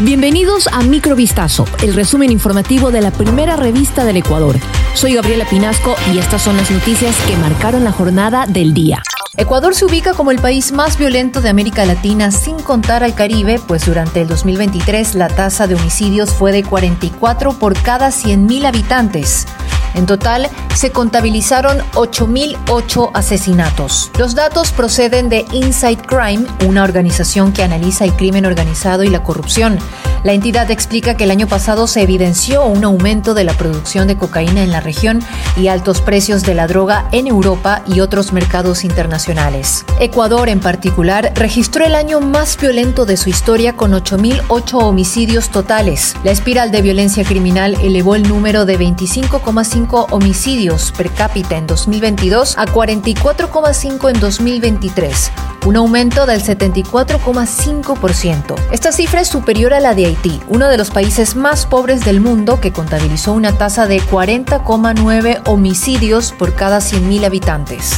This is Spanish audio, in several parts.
Bienvenidos a Microvistazo, el resumen informativo de la primera revista del Ecuador. Soy Gabriela Pinasco y estas son las noticias que marcaron la jornada del día. Ecuador se ubica como el país más violento de América Latina sin contar al Caribe, pues durante el 2023 la tasa de homicidios fue de 44 por cada 100.000 habitantes. En total, se contabilizaron 8.008 asesinatos. Los datos proceden de Inside Crime, una organización que analiza el crimen organizado y la corrupción. La entidad explica que el año pasado se evidenció un aumento de la producción de cocaína en la región y altos precios de la droga en Europa y otros mercados internacionales. Ecuador, en particular, registró el año más violento de su historia con 8.008 homicidios totales. La espiral de violencia criminal elevó el número de 25,5 homicidios per cápita en 2022 a 44,5 en 2023 un aumento del 74,5%. Esta cifra es superior a la de Haití, uno de los países más pobres del mundo que contabilizó una tasa de 40,9 homicidios por cada 100.000 habitantes.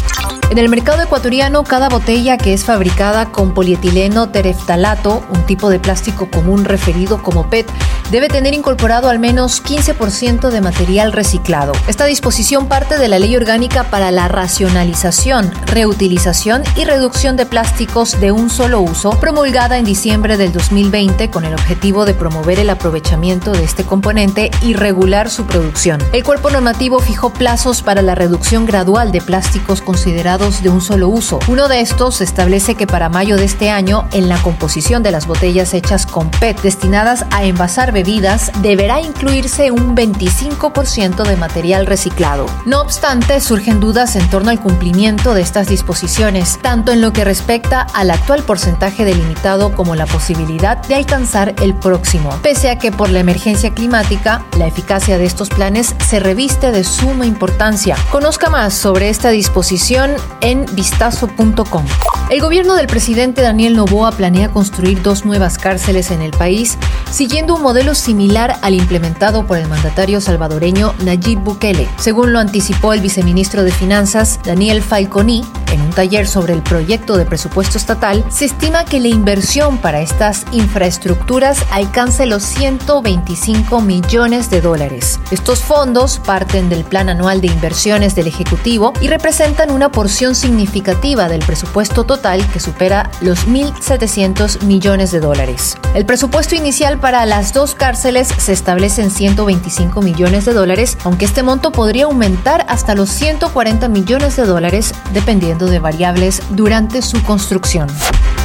En el mercado ecuatoriano, cada botella que es fabricada con polietileno tereftalato, un tipo de plástico común referido como PET, debe tener incorporado al menos 15% de material reciclado. Esta disposición parte de la Ley Orgánica para la Racionalización, Reutilización y Reducción de Plásticos de un solo uso, promulgada en diciembre del 2020 con el objetivo de promover el aprovechamiento de este componente y regular su producción. El cuerpo normativo fijó plazos para la reducción gradual de plásticos considerados de un solo uso. Uno de estos establece que para mayo de este año, en la composición de las botellas hechas con PET destinadas a envasar bebidas, deberá incluirse un 25% de material reciclado. No obstante, surgen dudas en torno al cumplimiento de estas disposiciones, tanto en lo que respecta al actual porcentaje delimitado como la posibilidad de alcanzar el próximo, pese a que por la emergencia climática, la eficacia de estos planes se reviste de suma importancia. Conozca más sobre esta disposición en vistazo.com. El gobierno del presidente Daniel Noboa planea construir dos nuevas cárceles en el país, siguiendo un modelo similar al implementado por el mandatario salvadoreño Nayib Bukele. Según lo anticipó el viceministro de Finanzas, Daniel Falconi, en un taller sobre el proyecto de presupuesto estatal, se estima que la inversión para estas infraestructuras alcance los 125 millones de dólares. Estos fondos parten del Plan Anual de Inversiones del Ejecutivo y representan una porción significativa del presupuesto total que supera los 1.700 millones de dólares. El presupuesto inicial para las dos cárceles se establece en 125 millones de dólares, aunque este monto podría aumentar hasta los 140 millones de dólares dependiendo de variables durante su construcción.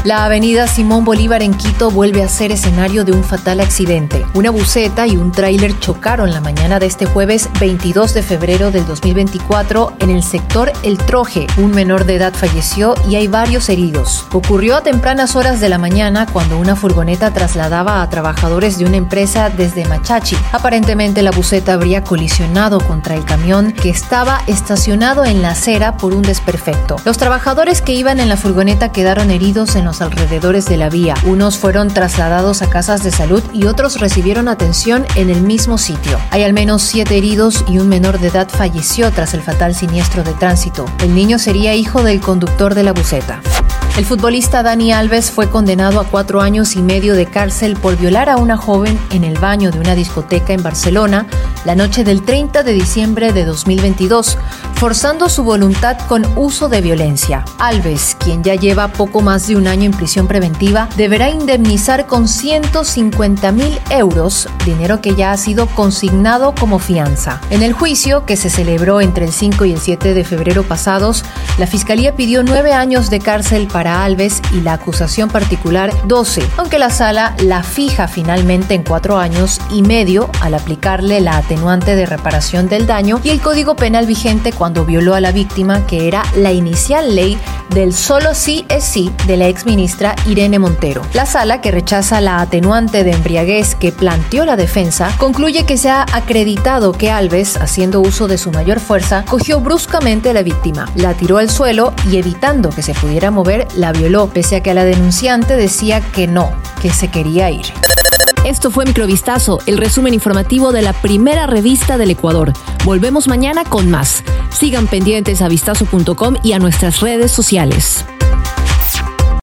La avenida Simón Bolívar en Quito vuelve a ser escenario de un fatal accidente. Una buceta y un tráiler chocaron la mañana de este jueves 22 de febrero del 2024 en el sector El Troje. Un menor de edad falleció y hay varios heridos. Ocurrió a tempranas horas de la mañana cuando una furgoneta trasladaba a trabajadores de una empresa desde Machachi. Aparentemente la buceta habría colisionado contra el camión que estaba estacionado en la acera por un desperfecto. Los trabajadores que iban en la furgoneta quedaron heridos en los alrededores de la vía. Unos fueron trasladados a casas de salud y otros recibieron atención en el mismo sitio. Hay al menos siete heridos y un menor de edad falleció tras el fatal siniestro de tránsito. El niño sería hijo del conductor de la buceta. El futbolista Dani Alves fue condenado a cuatro años y medio de cárcel por violar a una joven en el baño de una discoteca en Barcelona la noche del 30 de diciembre de 2022, forzando su voluntad con uso de violencia. Alves, quien ya lleva poco más de un año en prisión preventiva, deberá indemnizar con 150 mil euros, dinero que ya ha sido consignado como fianza. En el juicio, que se celebró entre el 5 y el 7 de febrero pasados, la Fiscalía pidió nueve años de cárcel Alves y la acusación particular 12, aunque la sala la fija finalmente en cuatro años y medio al aplicarle la atenuante de reparación del daño y el código penal vigente cuando violó a la víctima, que era la inicial ley del solo sí es sí de la exministra Irene Montero. La sala, que rechaza la atenuante de embriaguez que planteó la defensa, concluye que se ha acreditado que Alves, haciendo uso de su mayor fuerza, cogió bruscamente a la víctima, la tiró al suelo y evitando que se pudiera mover, la violó, pese a que la denunciante decía que no, que se quería ir. Esto fue Microvistazo, el resumen informativo de la primera revista del Ecuador. Volvemos mañana con más. Sigan pendientes a vistazo.com y a nuestras redes sociales.